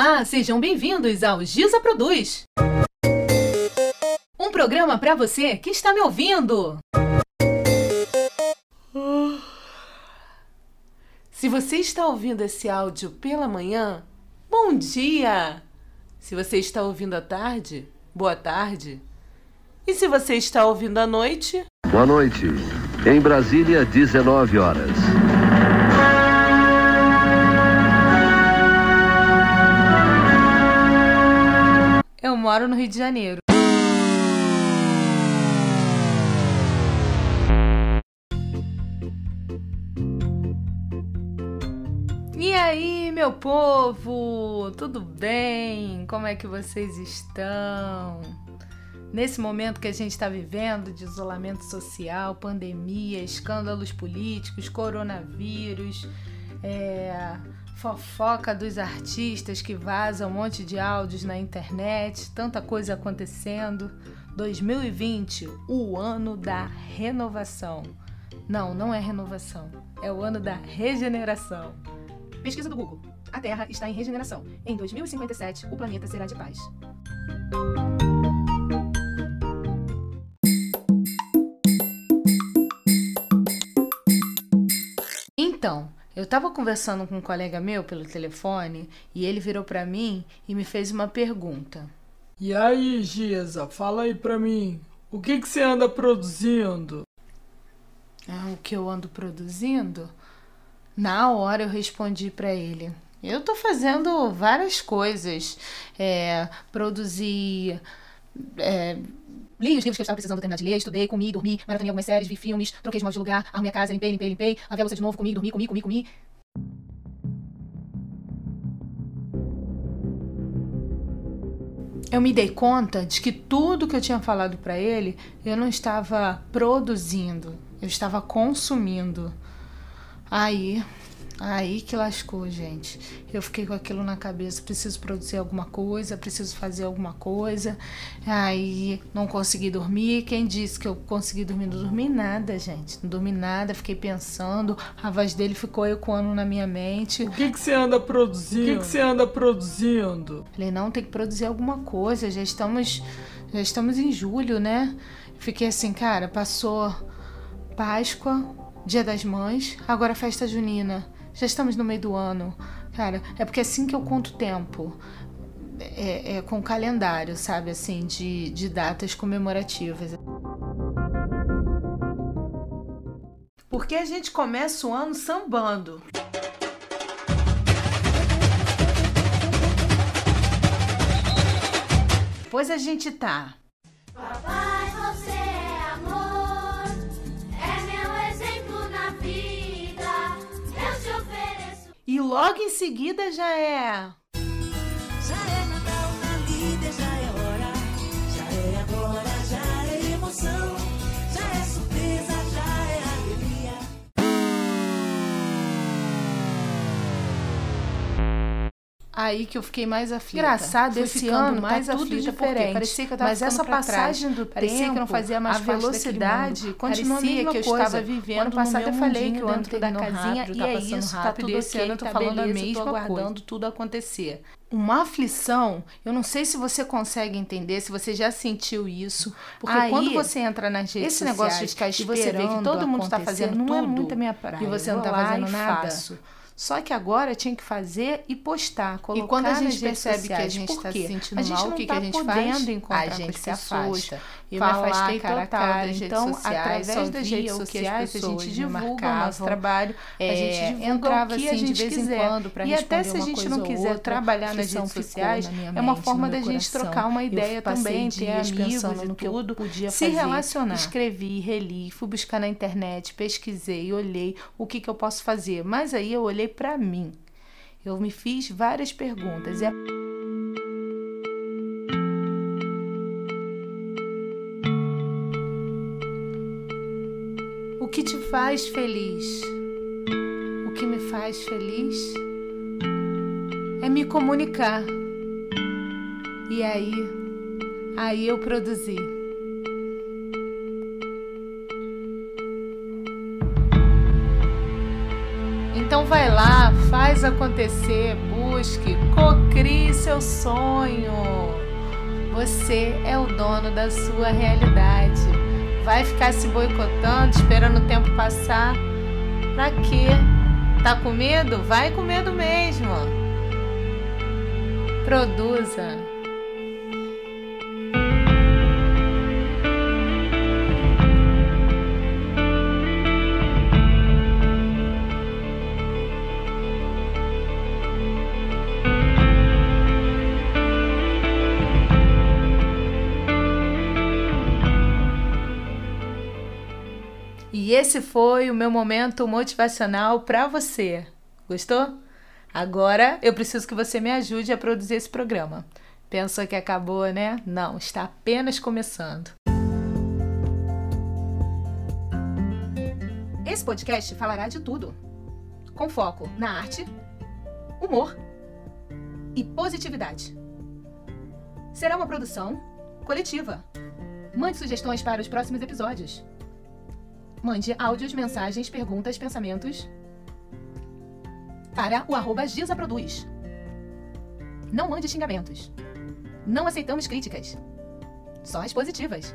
Olá, sejam bem-vindos ao Giza Produz. Um programa para você que está me ouvindo. Se você está ouvindo esse áudio pela manhã, bom dia! Se você está ouvindo à tarde, boa tarde. E se você está ouvindo à noite? Boa noite. Em Brasília, 19 horas. Moro no Rio de Janeiro. E aí, meu povo? Tudo bem? Como é que vocês estão? Nesse momento que a gente está vivendo de isolamento social, pandemia, escândalos políticos, coronavírus, é, fofoca dos artistas que vazam um monte de áudios na internet, tanta coisa acontecendo. 2020, o ano da renovação. Não, não é renovação, é o ano da regeneração. Pesquisa do Google. A Terra está em regeneração. Em 2057, o planeta será de paz. Então, eu estava conversando com um colega meu pelo telefone e ele virou para mim e me fez uma pergunta. E aí, Giza, fala aí pra mim, o que que você anda produzindo? Ah, o que eu ando produzindo? Na hora eu respondi para ele. Eu tô fazendo várias coisas. É, produzi. É, li os livros que eu estava precisando terminar de ler, estudei, comi, dormi, maratonei algumas séries, vi filmes, troquei de móvel de lugar, arrumei a casa, limpei, limpei, limpei, lavei a louça de novo, comi, dormi, comi, comi, comi. Eu me dei conta de que tudo que eu tinha falado para ele, eu não estava produzindo, eu estava consumindo. Aí, aí que lascou, gente. Eu fiquei com aquilo na cabeça, preciso produzir alguma coisa, preciso fazer alguma coisa. Aí não consegui dormir. Quem disse que eu consegui dormir? Não dormi nada, gente. Não dormi nada, fiquei pensando. A voz dele ficou ecoando na minha mente. O que que você anda produzindo? O que que você anda produzindo? Falei, não, tem que produzir alguma coisa. Já estamos, já estamos em julho, né? Fiquei assim, cara, passou Páscoa, Dia das Mães, agora festa junina. Já estamos no meio do ano. Cara, é porque é assim que eu conto tempo. É, é com calendário, sabe? Assim, de, de datas comemorativas. Porque a gente começa o ano sambando. Depois a gente tá. Logo em seguida já é. Aí que eu fiquei mais aflita. Engraçado, Fui esse ano mais tá tudo aflita, diferente. parecia que eu tava Mas essa passagem do parecia tempo, que eu não fazia mais a velocidade continua a parecia que eu coisa. estava vivendo Ano passado eu falei que o ano dentro tá da casinha rápido, e tá é passando isso, tá rápido, tudo e esse ok, ano eu tô tá falando a beleza, tô mesma aguardando coisa. tudo acontecer. Uma aflição, eu não sei se você consegue entender, se você já sentiu isso, porque Aí, quando você entra nas redes esse negócio de sociais ficar e você vê que esperando todo mundo tá acontecer, fazendo não é tudo, muito a minha praia. e você não tá lá fazendo nada. faço. Só que agora tinha que fazer e postar, colocar quando a gente percebe que a sociais. gente tá quê? se sentindo mal, o que que tá a gente faz? A gente se afasta. Eu Falar me afastei cara a total cara. das redes Então, sociais, através das redes o que as sociais, a gente me divulga o nosso trabalho, a É, gente divulga entrava o que a assim de gente vez em quiser. quando pra E até se a gente não quiser outra, trabalhar nas redes sociais, na minha é uma mente, forma da gente trocar uma ideia também, ter amigos e no que eu tudo, podia se fazer, relacionar. Escrevi, reli, fui buscar na internet, pesquisei, olhei o que, que eu posso fazer. Mas aí eu olhei pra mim. Eu me fiz várias perguntas. E a O que te faz feliz? O que me faz feliz é me comunicar. E aí, aí eu produzi. Então vai lá, faz acontecer, busque, cocrie seu sonho. Você é o dono da sua realidade. Vai ficar se boicotando, esperando o tempo passar? Pra quê? Tá com medo? Vai com medo mesmo. Produza. E esse foi o meu momento motivacional para você. Gostou? Agora eu preciso que você me ajude a produzir esse programa. Pensou que acabou, né? Não, está apenas começando. Esse podcast falará de tudo, com foco na arte, humor e positividade. Será uma produção coletiva. Mande sugestões para os próximos episódios. Mande áudios, mensagens, perguntas, pensamentos para o arroba Produz. Não mande xingamentos. Não aceitamos críticas. Só as positivas.